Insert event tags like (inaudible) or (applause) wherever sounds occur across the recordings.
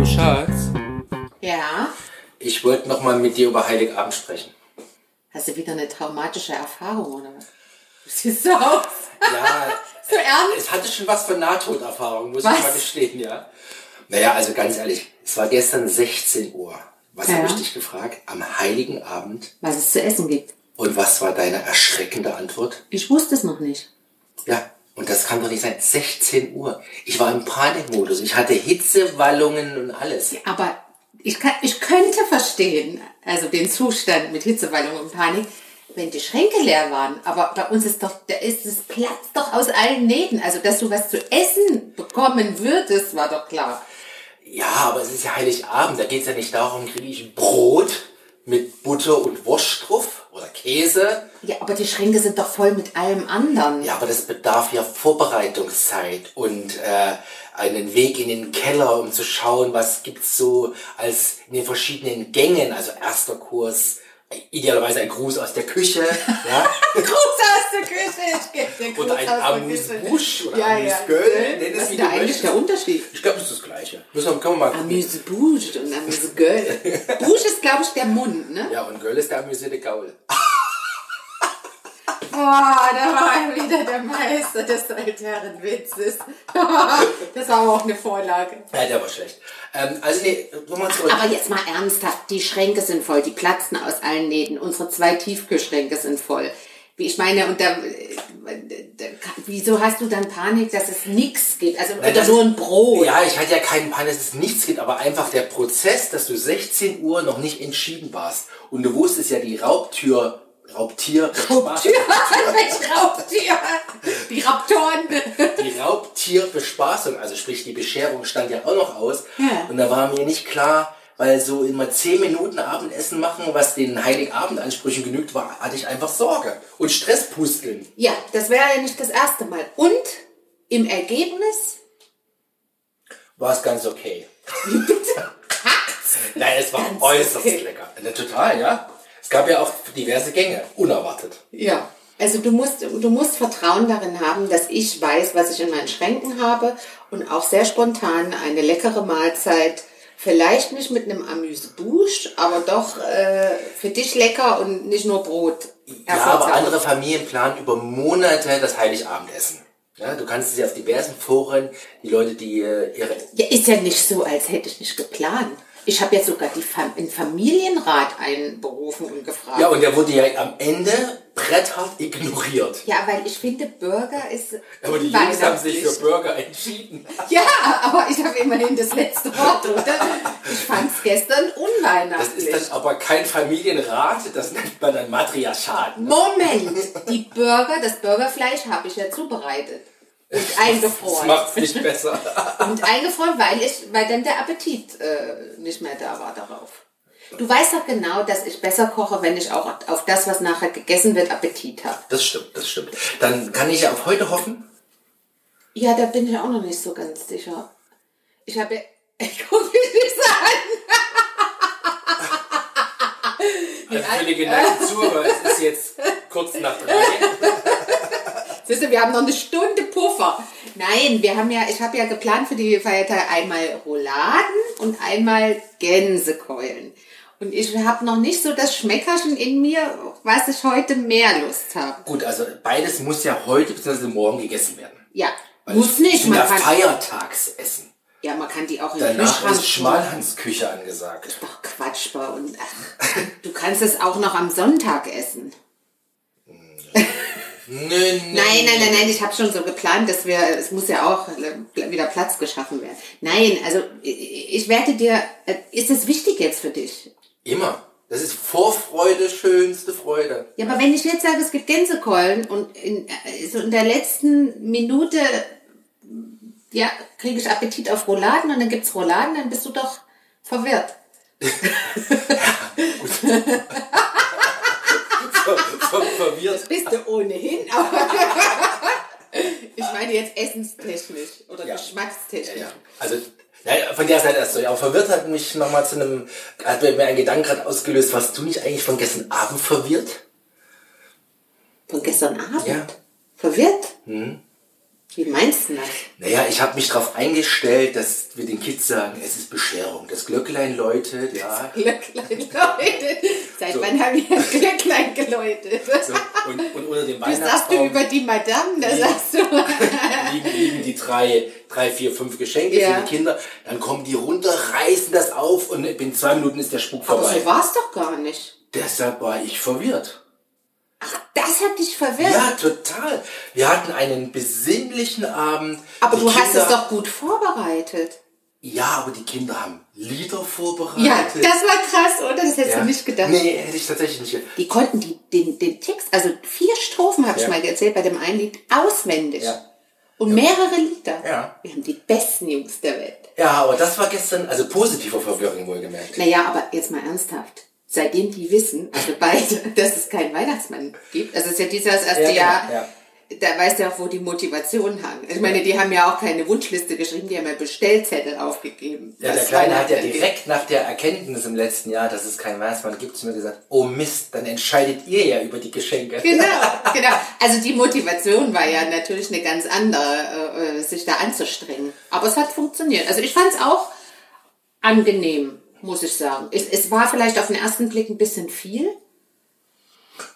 Du, Schatz, Ja. ich wollte noch mal mit dir über Heiligabend sprechen. Hast du wieder eine traumatische Erfahrung oder was? Du siehst so aus. Ja, (laughs) So ernst? es hatte schon was von Nahtoderfahrung, muss Was? ich mal gestehen, ja. Naja, also ganz ehrlich, es war gestern 16 Uhr. Was Ja. habe ich dich gefragt? Am Heiligen Abend. Was es zu essen gibt. Und was war deine erschreckende Antwort? Ich wusste es noch nicht. Ja, und das kann doch nicht sein. 16 Uhr. Ich war im Panikmodus. Ich hatte Hitzewallungen und alles. Aber ich, kann, ich könnte verstehen, also den Zustand mit Hitzewallung und Panik, wenn die Schränke leer waren. Aber bei uns ist doch, da ist es platzt doch aus allen Nähten. Also, dass du was zu essen bekommen würdest, war doch klar. Ja, aber es ist ja Heiligabend. Da geht es ja nicht darum, kriege ich Brot mit Butter und Wurst drauf oder Käse. Ja, aber die Schränke sind doch voll mit allem anderen. Ja, aber das bedarf ja Vorbereitungszeit und äh, einen Weg in den Keller, um zu schauen, was gibt's so als in den verschiedenen Gängen. Also erster Kurs, idealerweise ein Gruß aus der Küche, (laughs) ja, Gruß aus der Küche, ich oder ein. Amüsbusch oder Ja, ja. Nenn es, Was ist da eigentlich der Unterschied? Ich glaube, das ist das Gleiche. Müssen wir, können wir mal gucken. Amüsebouche und Amüsegöl. (laughs) Bouche ist, glaube ich, der Mund, ne? Ja, und Göll ist der amüsierte Gaul. (laughs) Boah, da war wieder der Meister des älteren Witzes. (laughs) das war aber auch eine Vorlage. Ja, der war schlecht. Ähm, also nee, nochmal zurück. Aber jetzt mal ernsthaft, die Schränke sind voll, die platzen aus allen Nähten. Unsere zwei Tiefkühlschränke sind voll. Wie ich meine, und da, da, wieso hast du dann Panik, dass es nichts gibt? Also, oder das- nur ein Brot? Ja, ich hatte ja keinen Pan, dass es nichts gibt, aber einfach der Prozess, dass du 16 Uhr noch nicht entschieden warst. Und du wusstest ja, die Raubtür, Raubtier, Raubtier, (laughs) Raubtier? Die Raptoren. die Raubtierbespaßung, also sprich die Bescherung stand ja auch noch aus. Ja. Und da war mir nicht klar, weil so immer 10 Minuten Abendessen machen, was den Heiligabendansprüchen genügt, war, hatte ich einfach Sorge. Und Stresspusteln. Ja, das wäre ja nicht das erste Mal. Und im Ergebnis War es ganz okay. (laughs) (laughs) Nein, es war Ganz äußerst okay. lecker. Total, ja. Es gab ja auch diverse Gänge, unerwartet. Ja. Also du musst, du musst Vertrauen darin haben, dass ich weiß, was ich in meinen Schränken habe und auch sehr spontan eine leckere Mahlzeit, vielleicht nicht mit einem Amüsebouche, aber doch äh, für dich lecker und nicht nur Brot. Ja, aber andere Familien planen über Monate das Heiligabendessen. Ja, du kannst es ja auf diversen Foren, die Leute, die äh, ihre... Ja, ist ja nicht so, als hätte ich nicht geplant. Ich habe ja sogar die Fam den Familienrat einberufen und gefragt. Ja, und der wurde ja am Ende bretthart ignoriert. Ja, weil ich finde, Burger ist Aber die Jungs haben sich für. Burger entschieden. (laughs) Ja, aber ich habe immerhin das letzte Wort, oder? Ich fand es gestern Das unweihnachtlich. ist dann aber kein Familienrat, das nennt man dann Matriarchat. Moment, die Burger, das Burgerfleisch habe ich ja zubereitet. Und Das eingefroren. macht's nicht besser. (laughs) Und eingefroren, weil, ich, weil dann der Appetit äh, nicht mehr da war darauf. Du weißt doch genau, dass ich besser koche, wenn ich auch auf das, was nachher gegessen wird, Appetit habe. Das stimmt, das stimmt. Dann kann ich ja auf heute hoffen. Ja, da bin ich auch noch nicht so ganz sicher. Ich habe... (laughs) Ich gucke mich nicht so an. Also für die geneigten Zuhörer, es ist jetzt kurz nach drei. Siehst du, wir haben noch eine Stunde Puffer. Nein, wir haben ja, ich habe ja geplant für die Feiertage einmal Rouladen und einmal Gänsekeulen. Und ich habe noch nicht so das Schmeckerchen in mir, was ich heute mehr Lust habe. Gut, also beides muss ja heute bzw. morgen gegessen werden. Ja, Weil muss nicht. Man ja kann, Feiertagsessen. ja, man kann die auch in Danach Kühlschrank ist Schmalhansküche angesagt. Doch Quatsch bei uns. Ach, du kannst es auch noch am Sonntag essen. (laughs) Nö, nö, Nein, nein, nein, nein, ich habe schon so geplant, dass wir, es muss ja auch wieder Platz geschaffen werden. Nein, also ich werde dir, äh, ist es wichtig jetzt für dich? Immer. Das ist Vorfreude, schönste Freude. Ja, aber wenn ich jetzt sage, es gibt Gänsekeulen und in, äh, so in der letzten Minute, ja, kriege ich Appetit auf Rouladen und dann gibt's Rouladen, dann bist du doch verwirrt. (laughs) Ver, (laughs) ver, verwirrt. Bist du ohnehin, aber (laughs) ich meine jetzt essenstechnisch oder Ja. geschmackstechnisch. Ja, ja. Also, naja, von der Seite erst so. Ja, verwirrt hat mich nochmal zu einem, hat mir ein Gedanken gerade ausgelöst. Warst du nicht eigentlich von gestern Abend verwirrt? Von gestern Abend? Ja. Verwirrt? Wie meinst du das? Naja, ich habe mich darauf eingestellt, dass wir den Kids sagen, es ist Bescherung. Das Glöcklein läutet, ja. Glöcklein läutet. Seit So. wann haben wir das Glöcklein geläutet? So, und, und unter dem Das sagst du Weihnachtsbaum über die Madame, da sagst du. (laughs) liegen, liegen die drei, drei, vier, fünf Geschenke Ja. für die Kinder. Dann kommen die runter, reißen das auf und in zwei Minuten ist der Spuk Aber vorbei. so war es doch gar nicht. Deshalb war ich verwirrt. Das hat dich verwirrt. Ja, total. Wir hatten einen besinnlichen Abend. Aber Die du hast Kinder- es doch gut vorbereitet. Ja, aber die Kinder haben Lieder vorbereitet. Ja, das war krass, oder? Das hättest Ja. du nicht gedacht. Nee, hätte ich tatsächlich nicht. Die konnten die, den, den Text, also vier Strophen habe ich Ja. mal erzählt bei dem einen Lied, auswendig. Ja. Und mehrere Lieder. Ja. Wir haben die besten Jungs der Welt. Ja, aber das war gestern, also positive Verwirrung wohlgemerkt. Naja, aber jetzt mal ernsthaft. Seitdem die wissen, also beide, (laughs) dass es keinen Weihnachtsmann gibt, also es ist ja dieses erste Ja, genau, Jahr, ja. da weißt du auch, wo die Motivation hang. Ich meine, die haben ja auch keine Wunschliste geschrieben, die haben ja Bestellzettel aufgegeben. Ja, der Kleine hat ja direkt nach der Erkenntnis im letzten Jahr, dass es keinen Weihnachtsmann gibt, zu mir gesagt, oh Mist, dann entscheidet ihr ja über die Geschenke. Genau, (laughs) genau. Also die Motivation war ja natürlich eine ganz andere, äh, äh, sich da anzustrengen. Aber es hat funktioniert. Also ich fand es auch angenehm, muss ich sagen. Es, es war vielleicht auf den ersten Blick ein bisschen viel.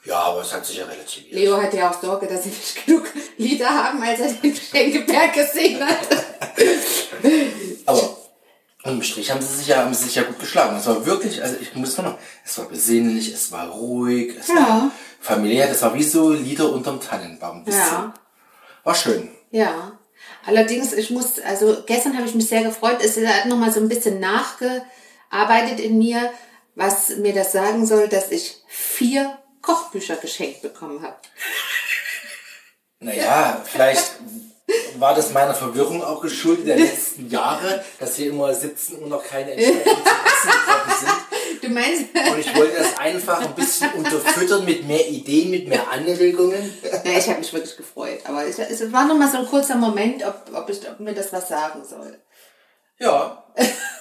Ja, aber es hat sich ja relativiert. Leo hatte ja auch Sorge, dass sie nicht (laughs) genug Lieder haben, als er den Schenkeberg gesehen hat. (laughs) Aber im Strich haben sie sich ja, haben sie sich ja gut geschlagen. Es war wirklich, also ich muss nochmal, es war besinnlich, es war ruhig, es Ja. war familiär, das war wie so Lieder unterm Tannenbaum. Ja. War schön. Ja. Allerdings, ich muss, also gestern habe ich mich sehr gefreut. Es hat nochmal so ein bisschen nachgearbeitet in mir, was mir das sagen soll, dass ich vier Kochbücher geschenkt bekommen habe. Naja, vielleicht war das meiner Verwirrung auch geschuldet der letzten Jahre, dass hier immer 17 Uhr noch keine Entscheidungen zu essen sind. (laughs) Du meinst, Und ich wollte das einfach ein bisschen unterfüttern mit mehr Ideen, mit mehr Anregungen. ja, ich habe mich wirklich gefreut. Aber es, es war nochmal so ein kurzer Moment, ob, ob, ich, ob mir das was sagen soll. Ja, (laughs)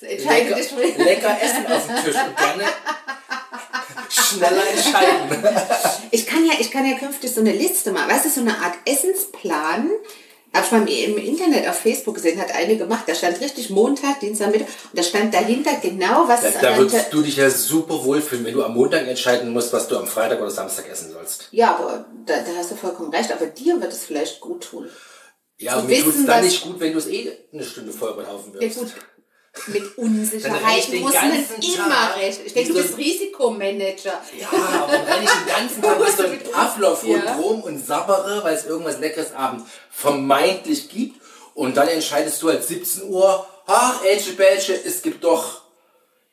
lecker, dich für- lecker Essen auf dem Tisch und gerne schneller entscheiden. Ich kann ja, ich kann ja künftig so eine Liste machen. Weißt du, so eine Art Essensplan. Habe ich mal im Internet auf Facebook gesehen, hat eine gemacht. Da stand richtig Montag, Dienstag, Mittwoch. Und da stand dahinter genau, was Da, es da würdest du dich ja super wohlfühlen, wenn du am Montag entscheiden musst, was du am Freitag oder Samstag essen sollst. Ja, aber da, da hast du vollkommen recht. Aber dir wird es vielleicht gut tun. Ja, aber mir tut's wissen, dann nicht gut, wenn du es eh eine Stunde vorher überlaufen Ja wirst. gut, mit Unsicherheiten muss man immer recht. Ich denke, du bist Risikomanager. Ja, aber dann renne ich den ganzen Tag mit so einem ja. rum und sabbere, weil es irgendwas Leckeres abends vermeintlich gibt. Und dann entscheidest du halt 17 Uhr, ach, Elche Belche, es gibt doch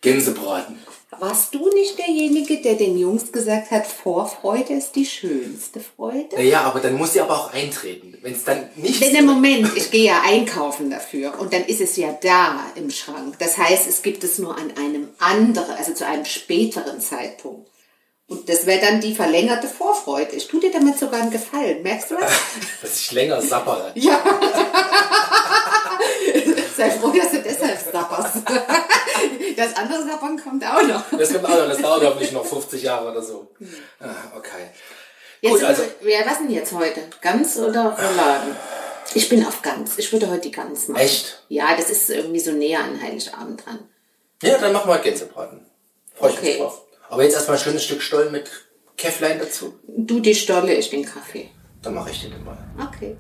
Gänsebraten. Warst du nicht derjenige, der den Jungs gesagt hat, Vorfreude ist die schönste Freude? Naja, aber dann muss sie aber auch eintreten. Wenn es dann nicht... Denn im Moment, ich gehe ja einkaufen dafür und dann ist es ja da im Schrank. Das heißt, es gibt es nur an einem anderen, also zu einem späteren Zeitpunkt. Und das wäre dann die verlängerte Vorfreude. Ich tue dir damit sogar einen Gefallen. Merkst du was? (laughs) Dass ich länger sabbere. Ja. (laughs) Sei froh, dass du deshalb sapperst. Das andere Sappern kommt auch noch. Das kommt auch noch, das dauert hoffentlich noch 50 Jahre oder so. Ah, okay. Jetzt Gut, also- wir, ja, was denn jetzt heute? Gans oder Rouladen? Ich bin auf Gans. Ich würde heute die Gans machen. Echt? Ja, das ist irgendwie so näher an Heiligabend dran. Ja, dann machen wir Gänsebraten. Freue ich mich Okay. drauf. Aber jetzt erstmal ein schönes Stück Stollen mit Käfflein dazu. Du die Stolle, ich den Kaffee. Dann mache ich den mal. Okay.